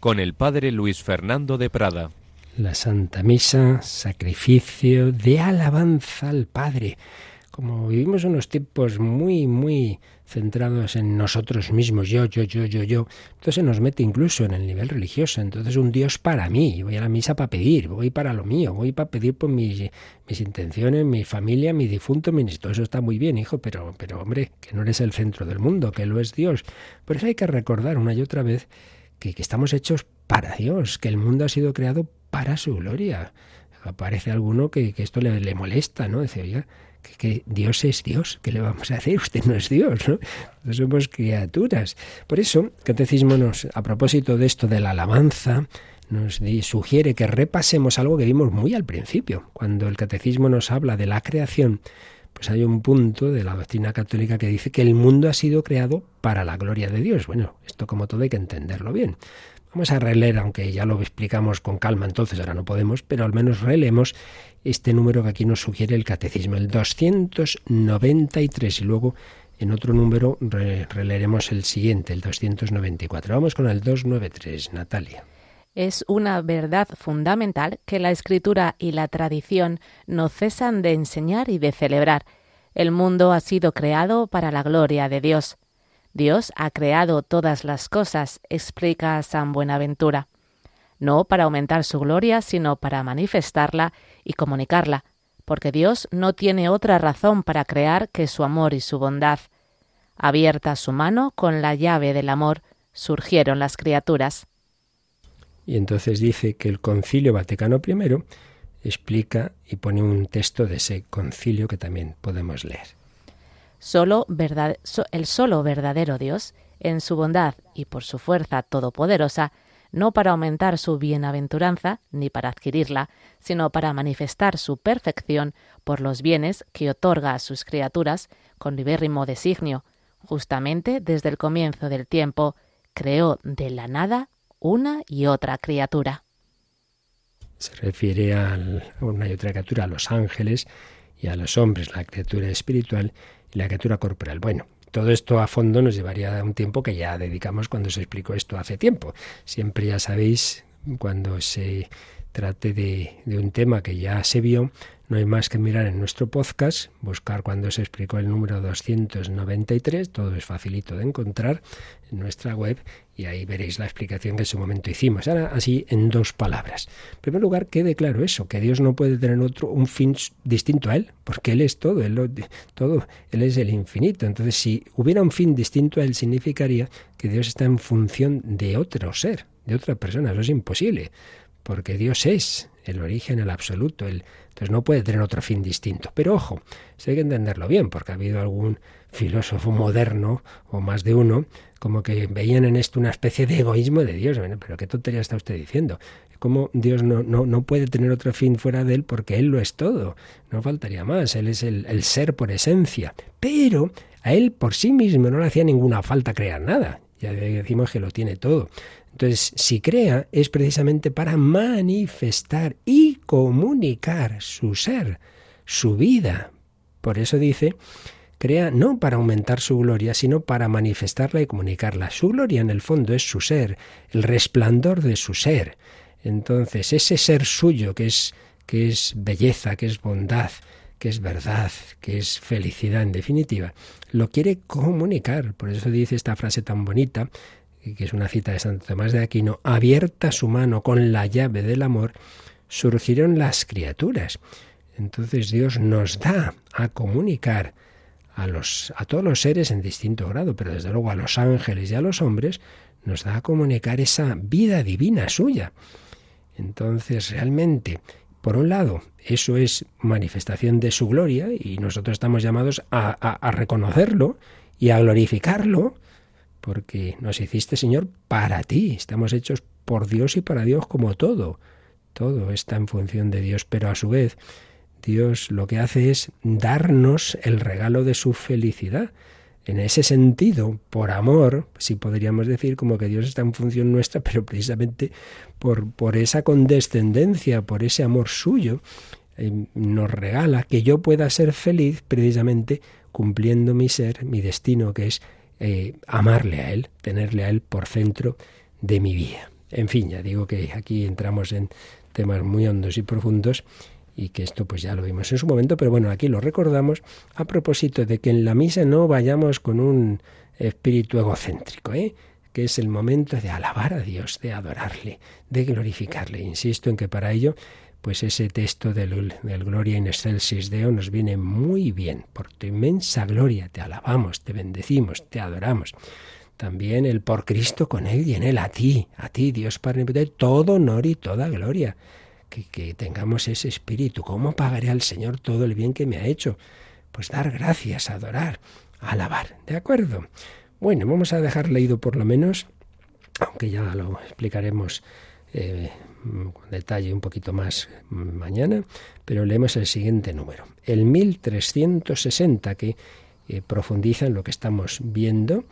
con el Padre Luis Fernando de Prada. La Santa Misa, sacrificio de alabanza al Padre. Como vivimos unos tiempos muy, muy centrados en nosotros mismos, yo, yo, yo, yo, yo. Entonces nos mete incluso en el nivel religioso. Entonces un Dios para mí. Voy a la misa para pedir, voy para lo mío, voy para pedir por mis, mis intenciones, mi familia, mi difunto, mi... todo eso está muy bien, hijo, pero, pero hombre, que no eres el centro del mundo, que lo es Dios. Por eso hay que recordar una y otra vez que, que estamos hechos para Dios, que el mundo ha sido creado para su gloria. Aparece alguno que, que esto le, le molesta, ¿no? Dice, oiga, que, Dios es Dios, ¿qué le vamos a hacer? [laughs] Usted no es Dios, ¿no? no somos criaturas. Por eso, Catecismo nos, a propósito de esto de la alabanza, nos sugiere que repasemos algo que vimos muy al principio. Cuando el Catecismo nos habla de la creación, pues hay un punto de la doctrina católica que dice que el mundo ha sido creado para la gloria de Dios. Bueno, esto como todo hay que entenderlo bien. Vamos a releer, aunque ya lo explicamos con calma, entonces ahora no podemos, pero al menos releemos este número que aquí nos sugiere el catecismo, el 293, y luego en otro número releeremos el siguiente, el 294. Vamos con el 293, Natalia. Es una verdad fundamental que la escritura y la tradición no cesan de enseñar y de celebrar. El mundo ha sido creado para la gloria de Dios. Dios ha creado todas las cosas, explica San Buenaventura, no para aumentar su gloria, sino para manifestarla y comunicarla, porque Dios no tiene otra razón para crear que su amor y su bondad. Abierta su mano con la llave del amor, surgieron las criaturas. Y entonces dice que el Concilio Vaticano I explica y pone un texto de ese concilio que también podemos leer. Solo el solo verdadero Dios, en su bondad y por su fuerza todopoderosa, no para aumentar su bienaventuranza ni para adquirirla, sino para manifestar su perfección por los bienes que otorga a sus criaturas con libérrimo designio, justamente desde el comienzo del tiempo, creó de la nada una y otra criatura. Se refiere a una y otra criatura, a los ángeles y a los hombres, la criatura espiritual la criatura corporal. Bueno, todo esto a fondo nos llevaría un tiempo que ya dedicamos cuando se explicó esto hace tiempo. Siempre ya sabéis, cuando se trate de, de un tema que ya se vio, no hay más que mirar en nuestro podcast, buscar cuando se explicó el número 293, todo es facilito de encontrar en nuestra web y ahí veréis la explicación que en su momento hicimos. Ahora así en dos palabras. En primer lugar, quede claro eso, que Dios no puede tener otro un fin distinto a él, porque él es todo, él todo, él es el infinito. Entonces, si hubiera un fin distinto a él significaría que Dios está en función de otro ser, de otra persona, eso es imposible, porque Dios es el origen, el absoluto, el entonces no puede tener otro fin distinto. Pero ojo, esto hay que entenderlo bien, porque ha habido algún filósofo moderno, o más de uno, como que veían en esto una especie de egoísmo de Dios. pero qué tontería está usted diciendo. como Dios no, no, no, puede tener otro fin fuera de Él porque Él lo es todo. No faltaría más. Él es el, el ser por esencia. Pero a Él por sí mismo no le hacía ninguna falta crear nada. Ya decimos que lo tiene todo. Entonces, si crea es precisamente para manifestar y comunicar su ser, su vida. Por eso dice, crea no para aumentar su gloria, sino para manifestarla y comunicarla. Su gloria en el fondo es su ser, el resplandor de su ser. Entonces, ese ser suyo que es que es belleza, que es bondad, que es verdad, que es felicidad en definitiva, lo quiere comunicar. Por eso dice esta frase tan bonita que es una cita de Santo Tomás de Aquino, abierta su mano con la llave del amor, surgieron las criaturas. Entonces Dios nos da a comunicar a, los, a todos los seres en distinto grado, pero desde luego a los ángeles y a los hombres, nos da a comunicar esa vida divina suya. Entonces realmente, por un lado, eso es manifestación de su gloria y nosotros estamos llamados a, a reconocerlo y a glorificarlo porque nos hiciste, Señor, para ti. Estamos hechos por Dios y para Dios como todo. Todo está en función de Dios, pero a su vez Dios lo que hace es darnos el regalo de su felicidad. En ese sentido, por amor, si podríamos decir como que Dios está en función nuestra, [laughs] pero precisamente por, por esa condescendencia, por ese amor suyo, eh, nos regala que yo pueda ser feliz precisamente cumpliendo mi ser, mi destino, que es eh, amarle a Él, tenerle a Él por centro de mi vida. En fin, ya digo que aquí entramos en temas muy hondos y profundos y que esto pues ya lo vimos en su momento, pero bueno, aquí lo recordamos a propósito de que en la misa no vayamos con un espíritu egocéntrico, ¿eh? que es el momento de alabar a Dios, de adorarle, de glorificarle. Insisto en que para ello pues ese texto del, Gloria in excelsis Deo nos viene muy bien. Por tu inmensa gloria te alabamos, te bendecimos, te adoramos. También el por Cristo con Él y en Él a ti, a ti, Dios Padre, todo honor y toda gloria. Que, que tengamos ese espíritu. ¿Cómo pagaré al Señor todo el bien que me ha hecho? Pues dar gracias, adorar, alabar. ¿De acuerdo? Bueno, vamos a dejar leído por lo menos, aunque ya lo explicaremos eh, con detalle un poquito más mañana, pero leemos el siguiente número, el 1360, que eh, profundiza en lo que estamos viendo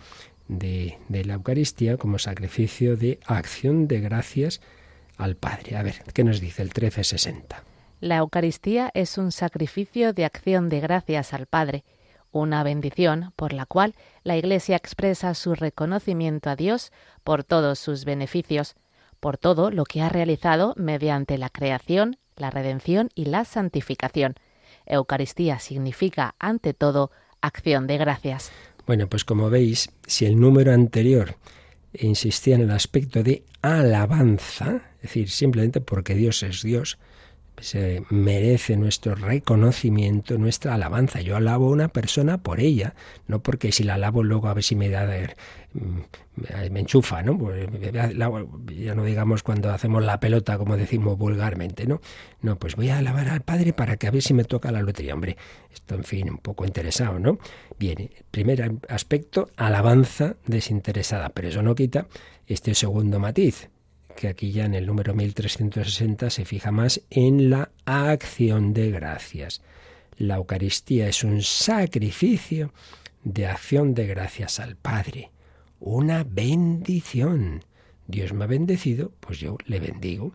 de, de, la Eucaristía como sacrificio de acción de gracias al Padre. A ver, ¿qué nos dice el 1360? La Eucaristía es un sacrificio de acción de gracias al Padre, una bendición por la cual la Iglesia expresa su reconocimiento a Dios por todos sus beneficios, por todo lo que ha realizado mediante la creación, la redención y la santificación. Eucaristía significa, ante todo, acción de gracias. Bueno, pues como veis, si el número anterior insistía en el aspecto de alabanza, es decir, simplemente porque Dios es Dios, se merece nuestro reconocimiento, nuestra alabanza. Yo alabo a una persona por ella, no porque si la alabo luego a ver si me da mm, me enchufa, ¿no? Pues, ya no digamos cuando hacemos la pelota como decimos vulgarmente, ¿no? No, pues voy a alabar al Padre para que a ver si me toca la lotería, hombre. Esto, en fin, un poco interesado, ¿no? Bien, primer aspecto, alabanza desinteresada, pero eso no quita este segundo matiz que aquí ya en el número 1360 se fija más en la acción de gracias. La Eucaristía es un sacrificio de acción de gracias al Padre, una bendición. Dios me ha bendecido, pues yo le bendigo.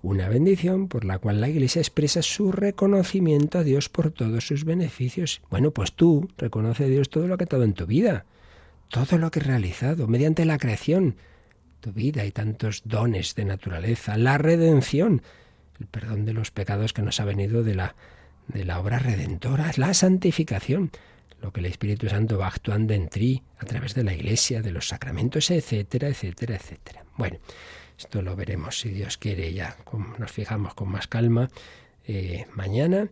Una bendición por la cual la Iglesia expresa su reconocimiento a Dios por todos sus beneficios. Bueno, pues tú reconoce a Dios todo lo que ha dado en tu vida, todo lo que has realizado mediante la creación, vida y tantos dones de naturaleza, la redención, el perdón de los pecados que nos ha venido de la, de la obra redentora, la santificación, lo que el Espíritu Santo va actuando en ti a través de la Iglesia, de los sacramentos, etcétera, etcétera, etcétera. Bueno, esto lo veremos si Dios quiere ya, nos fijamos con más calma eh, mañana,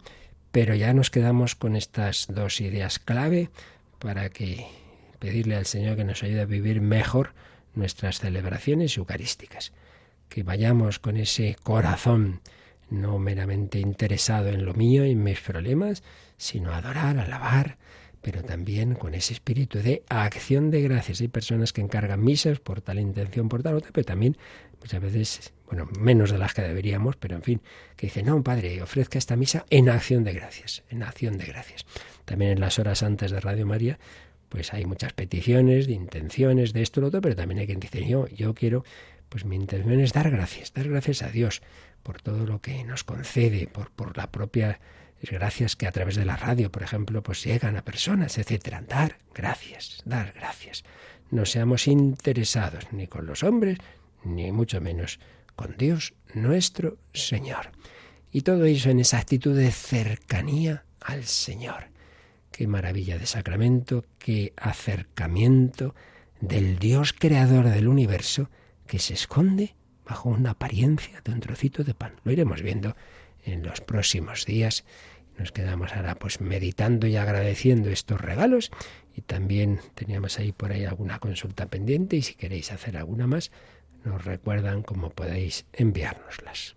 pero ya nos quedamos con estas dos ideas clave para que pedirle al Señor que nos ayude a vivir mejor nuestras celebraciones eucarísticas. Que vayamos con ese corazón no meramente interesado en lo mío y en mis problemas, sino adorar, alabar, pero también con ese espíritu de acción de gracias. Hay personas que encargan misas por tal intención, por tal otra, pero también muchas veces bueno, menos de las que deberíamos, pero en fin, que dice, no, Padre, ofrezca esta misa en acción de gracias, en acción de gracias. También en las horas antes de Radio María, pues hay muchas peticiones, de intenciones, de esto, lo otro, pero también hay quien dice, yo, yo quiero, pues mi intención es dar gracias, dar gracias a Dios por todo lo que nos concede, por, por la propia gracias que a través de la radio, por ejemplo, pues llegan a personas, etcétera. Dar gracias, dar gracias. No seamos interesados ni con los hombres, ni mucho menos con Dios nuestro Señor. Y todo eso en esa actitud de cercanía al Señor. Qué maravilla de sacramento, qué acercamiento del Dios creador del universo que se esconde bajo una apariencia de un trocito de pan. Lo iremos viendo en los próximos días nos quedamos ahora pues meditando y agradeciendo estos regalos y también teníamos ahí por ahí alguna consulta pendiente y si queréis hacer alguna más nos recuerdan cómo podéis enviárnoslas.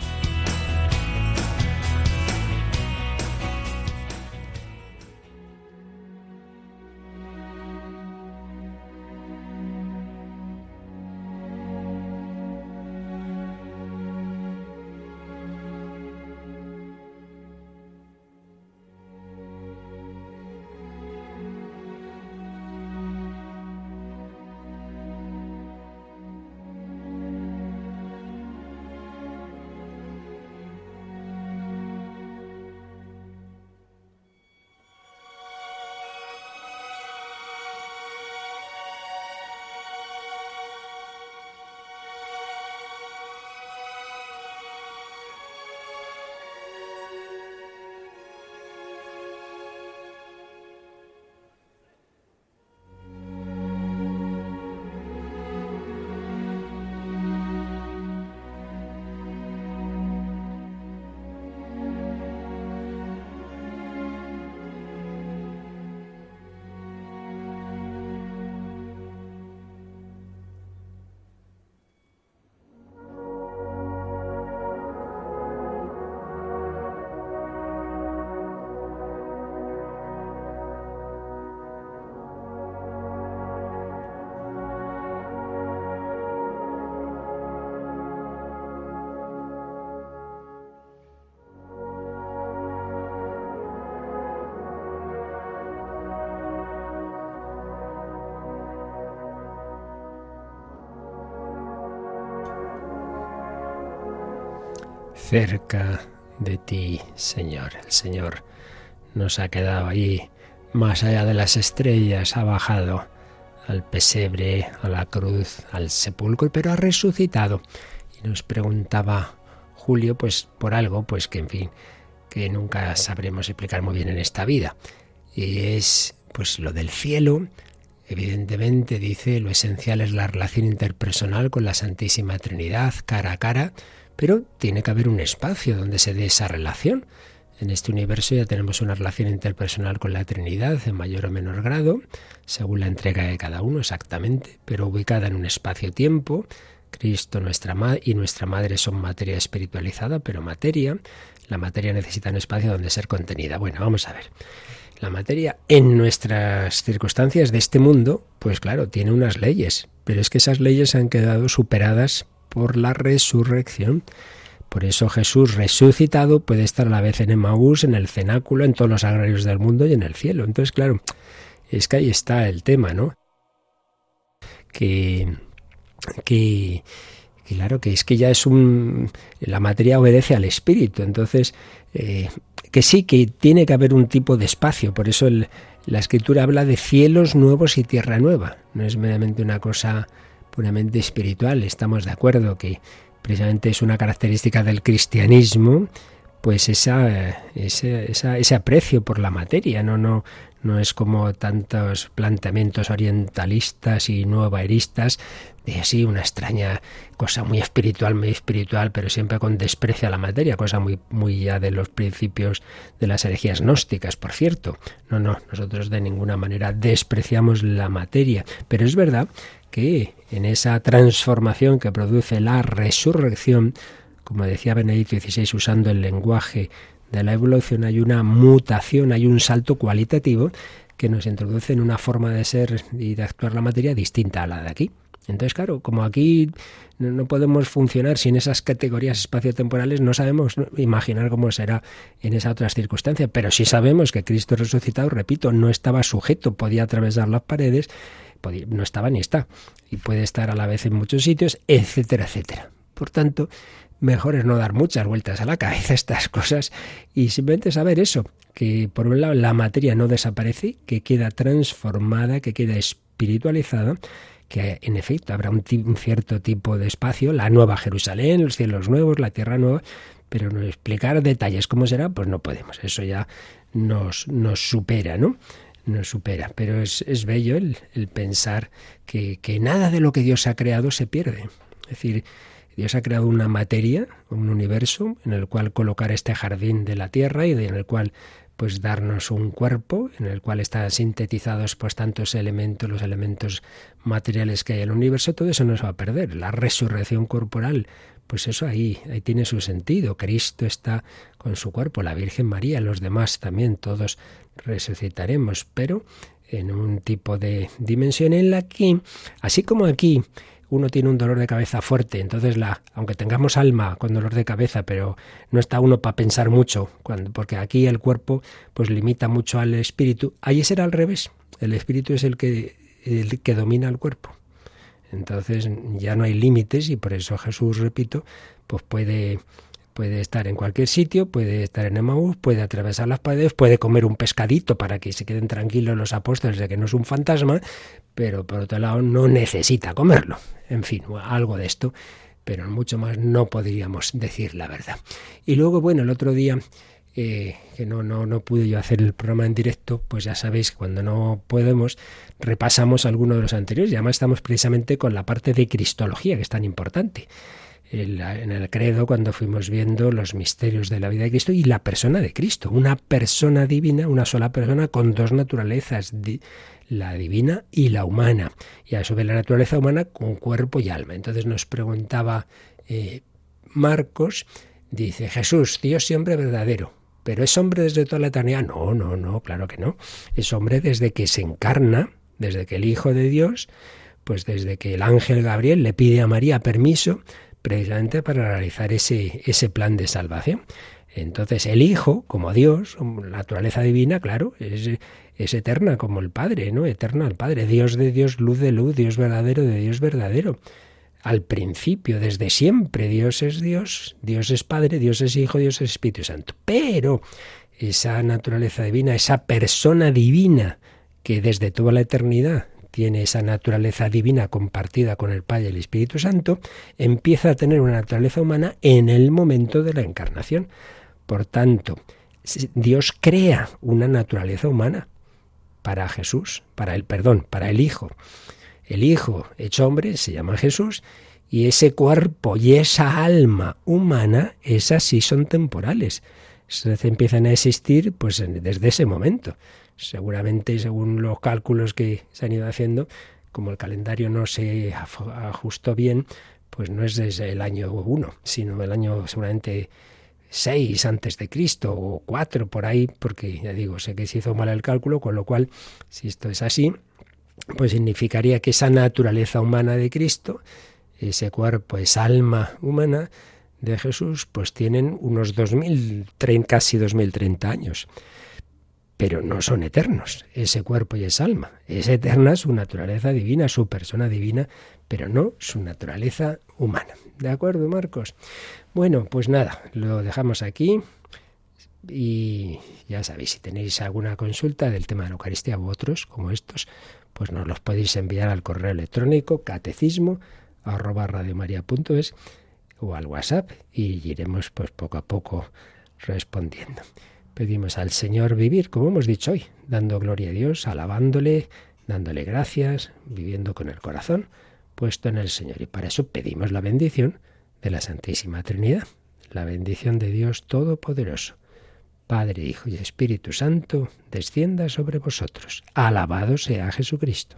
cerca de ti, Señor. El Señor nos ha quedado ahí más allá de las estrellas, ha bajado al pesebre, a la cruz, al sepulcro, pero ha resucitado. Y nos preguntaba Julio, pues por algo, pues que en fin, que nunca sabremos explicar muy bien en esta vida. Y es pues lo del cielo, evidentemente dice, lo esencial es la relación interpersonal con la Santísima Trinidad, cara a cara, pero tiene que haber un espacio donde se dé esa relación. En este universo ya tenemos una relación interpersonal con la Trinidad en mayor o menor grado, según la entrega de cada uno exactamente, pero ubicada en un espacio-tiempo. Cristo nuestra y nuestra Madre son materia espiritualizada, pero materia. La materia necesita un espacio donde ser contenida. Bueno, vamos a ver. La materia en nuestras circunstancias de este mundo, pues claro, tiene unas leyes, pero es que esas leyes han quedado superadas por la resurrección. Por eso Jesús resucitado puede estar a la vez en Emaús, en el cenáculo, en todos los agrarios del mundo y en el cielo. Entonces, claro, es que ahí está el tema, ¿no? Que, que, claro, que es que ya es un... La materia obedece al espíritu, entonces, eh, que sí, que tiene que haber un tipo de espacio, por eso la escritura habla de cielos nuevos y tierra nueva, no es meramente una cosa puramente espiritual. Estamos de acuerdo que precisamente es una característica del cristianismo pues esa, ese, ese aprecio por la materia, no, no, no es como tantos planteamientos orientalistas y nuevaeristas de así una extraña cosa muy espiritual, muy espiritual, pero siempre con desprecio a la materia, cosa muy, muy ya de los principios de las herejías gnósticas, por cierto. No, no, nosotros de ninguna manera despreciamos la materia, pero es verdad que en esa transformación que produce la resurrección, como decía Benedicto XVI usando el lenguaje de la evolución hay una mutación, hay un salto cualitativo que nos introduce en una forma de ser y de actuar la materia distinta a la de aquí. Entonces, claro, como aquí no, podemos funcionar sin esas categorías espaciotemporales, no sabemos imaginar cómo será en esas otras circunstancias, pero sí sabemos que Cristo resucitado, repito, no estaba sujeto, podía atravesar las paredes, no estaba ni está, y puede estar a la vez en muchos sitios, etcétera, etcétera. Por tanto, mejor es no dar muchas vueltas a la cabeza estas cosas y simplemente saber eso, que por un lado la materia no desaparece, que queda transformada, que queda espiritualizada, que en efecto habrá un, cierto tipo de espacio, la nueva Jerusalén, los cielos nuevos, la tierra nueva, pero no explicar detalles cómo será, pues no podemos, eso ya nos, nos supera, ¿no? Nos supera, pero es, es bello el, el pensar que, que nada de lo que Dios ha creado se pierde. Es decir, Dios ha creado una materia, un universo, en el cual colocar este jardín de la tierra y en el cual pues darnos un cuerpo en el cual están sintetizados pues tantos elementos, los elementos materiales que hay en el universo, todo eso no se va a perder. La resurrección corporal, pues eso ahí, ahí tiene su sentido. Cristo está con su cuerpo, la Virgen María, los demás también, todos resucitaremos, pero en un tipo de dimensión en la que, así como aquí, uno tiene un dolor de cabeza fuerte, entonces la, aunque tengamos alma con dolor de cabeza, pero no está uno para pensar mucho, cuando, porque aquí el cuerpo pues limita mucho al espíritu, ahí será al revés. El espíritu es el que, el que domina el cuerpo. Entonces ya no hay límites y por eso Jesús, repito, pues puede puede estar en cualquier sitio, puede estar en Emaús, puede atravesar las paredes, puede comer un pescadito para que se queden tranquilos los apóstoles de que no es un fantasma, pero por otro lado no necesita comerlo. En fin, algo de esto, pero mucho más no podríamos decir la verdad. Y luego, bueno, el otro día eh, que no, no, no pude yo hacer el programa en directo, pues ya sabéis, cuando no podemos, repasamos alguno de los anteriores y además estamos precisamente con la parte de Cristología, que es tan importante. En el credo, cuando fuimos viendo los misterios de la vida de Cristo y la persona de Cristo, una persona divina, una sola persona con dos naturalezas, la divina y la humana, y a vez la naturaleza humana con cuerpo y alma. Entonces nos preguntaba eh, Marcos, dice Jesús, Dios siempre verdadero, pero ¿es hombre desde toda la eternidad? No, no, no, claro que no. Es hombre desde que se encarna, desde que el Hijo de Dios, pues desde que el ángel Gabriel le pide a María permiso precisamente para realizar ese, ese plan de salvación. Entonces el Hijo, como Dios, la naturaleza divina, claro, es, es eterna como el Padre, ¿no? Eterna al Padre, Dios de Dios, luz de luz, Dios verdadero de Dios verdadero. Al principio, desde siempre, Dios es Dios, Dios es Padre, Dios es Hijo, Dios es Espíritu Santo. Pero esa naturaleza divina, esa persona divina que desde toda la eternidad tiene esa naturaleza divina compartida con el Padre y el Espíritu Santo, empieza a tener una naturaleza humana en el momento de la encarnación. Por tanto, Dios crea una naturaleza humana para Jesús, para el perdón, para el Hijo. El Hijo hecho hombre se llama Jesús y ese cuerpo y esa alma humana, esas sí son temporales. Se empiezan a existir pues desde ese momento. Seguramente, según los cálculos que se han ido haciendo, como el calendario no se ajustó bien, pues no es desde el año 1, sino el año seguramente 6 antes de Cristo o 4 por ahí, porque ya digo, sé que se hizo mal el cálculo, con lo cual, si esto es así, pues significaría que esa naturaleza humana de Cristo, ese cuerpo, esa alma humana de Jesús, pues tienen unos 2000, casi 2030 años. Pero no son eternos, ese cuerpo y esa alma. Es eterna su naturaleza divina, su persona divina, pero no su naturaleza humana. ¿De acuerdo, Marcos? Bueno, pues nada, lo dejamos aquí. Y ya sabéis, si tenéis alguna consulta del tema de la Eucaristía u otros como estos, pues nos los podéis enviar al correo electrónico catecismo arroba o al WhatsApp y iremos pues poco a poco respondiendo. Pedimos al Señor vivir, como hemos dicho hoy, dando gloria a Dios, alabándole, dándole gracias, viviendo con el corazón puesto en el Señor. Y para eso pedimos la bendición de la Santísima Trinidad, la bendición de Dios Todopoderoso. Padre, Hijo y Espíritu Santo, descienda sobre vosotros. Alabado sea Jesucristo.